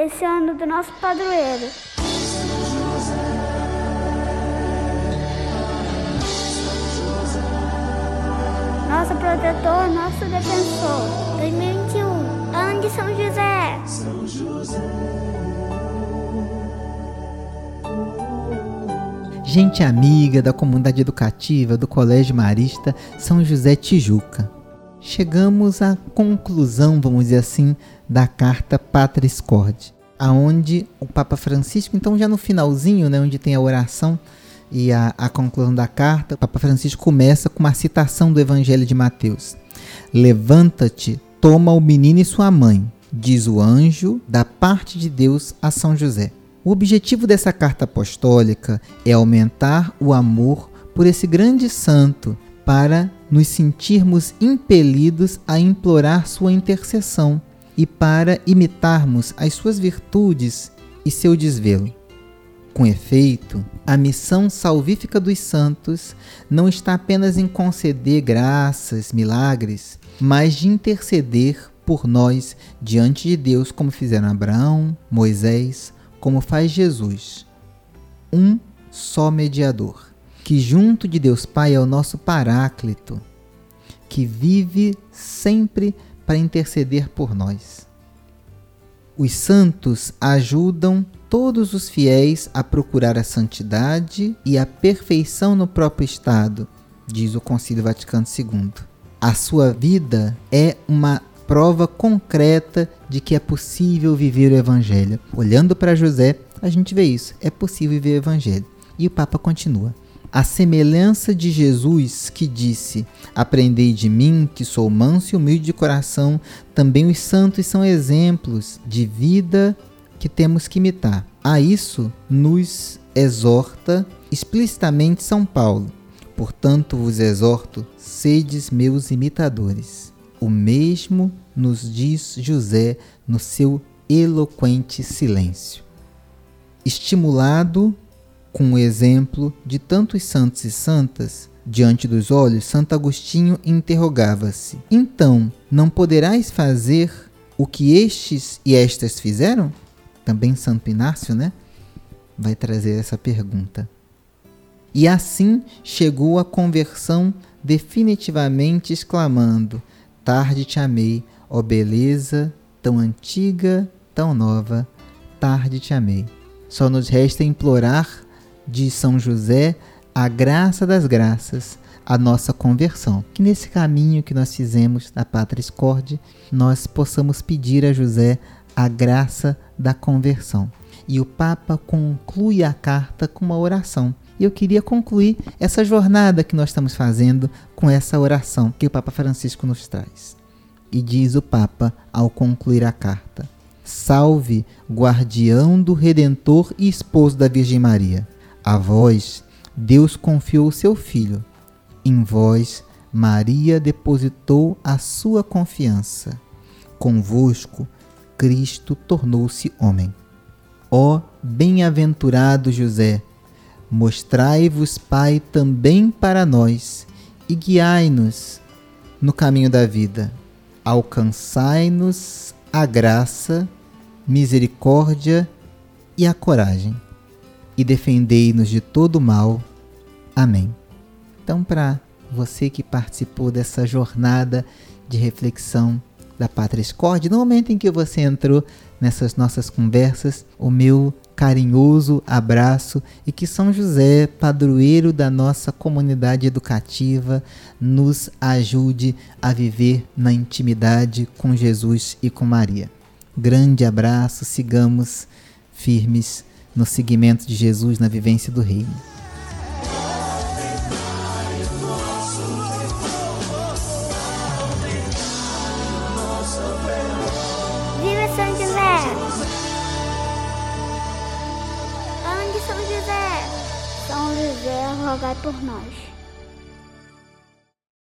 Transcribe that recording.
esse ano do nosso padroeiro. Nosso protetor, nosso defensor. 2021, ano de São José. São José. gente amiga da comunidade educativa do Colégio Marista São José Tijuca. Chegamos à conclusão, vamos dizer assim, da carta Patris Corde, aonde o Papa Francisco, então já no finalzinho, né, onde tem a oração e a, a conclusão da carta, o Papa Francisco começa com uma citação do Evangelho de Mateus. Levanta-te, toma o menino e sua mãe, diz o anjo da parte de Deus a São José. O objetivo dessa carta apostólica é aumentar o amor por esse grande santo para nos sentirmos impelidos a implorar sua intercessão e para imitarmos as suas virtudes e seu desvelo. Com efeito, a missão salvífica dos santos não está apenas em conceder graças, milagres, mas de interceder por nós diante de Deus, como fizeram Abraão, Moisés, como faz Jesus, um só mediador, que junto de Deus Pai é o nosso Paráclito, que vive sempre para interceder por nós. Os santos ajudam todos os fiéis a procurar a santidade e a perfeição no próprio estado, diz o Concílio Vaticano II. A sua vida é uma prova concreta de que é possível viver o Evangelho. Olhando para José, a gente vê isso. É possível viver o Evangelho. E o Papa continua. A semelhança de Jesus que disse: Aprendei de mim, que sou manso e humilde de coração, também os santos são exemplos de vida que temos que imitar. A isso nos exorta explicitamente São Paulo. Portanto, vos exorto, sedes meus imitadores. O mesmo nos diz José no seu eloquente silêncio. Estimulado com o exemplo de tantos santos e santas, diante dos olhos, Santo Agostinho interrogava-se: Então, não poderás fazer o que estes e estas fizeram? Também Santo Inácio, né? Vai trazer essa pergunta. E assim chegou a conversão definitivamente exclamando: tarde te amei, ó beleza tão antiga, tão nova, tarde te amei. Só nos resta implorar de São José a graça das graças, a nossa conversão. Que nesse caminho que nós fizemos da Pátria Escorde, nós possamos pedir a José a graça da conversão. E o Papa conclui a carta com uma oração. E eu queria concluir essa jornada que nós estamos fazendo com essa oração que o Papa Francisco nos traz. E diz o Papa ao concluir a carta: Salve, guardião do Redentor e esposo da Virgem Maria. A vós, Deus confiou o seu Filho. Em vós, Maria depositou a sua confiança. Convosco, Cristo tornou-se homem. Ó bem-aventurado José, Mostrai-vos, Pai, também para nós, e guiai-nos no caminho da vida. Alcançai-nos a graça, misericórdia e a coragem, e defendei-nos de todo mal. Amém. Então, para você que participou dessa jornada de reflexão da Pátria Escorde, no momento em que você entrou nessas nossas conversas, o meu carinhoso abraço e que São José, padroeiro da nossa comunidade educativa, nos ajude a viver na intimidade com Jesus e com Maria. Grande abraço, sigamos firmes no seguimento de Jesus na vivência do Reino. São José, rogai por nós.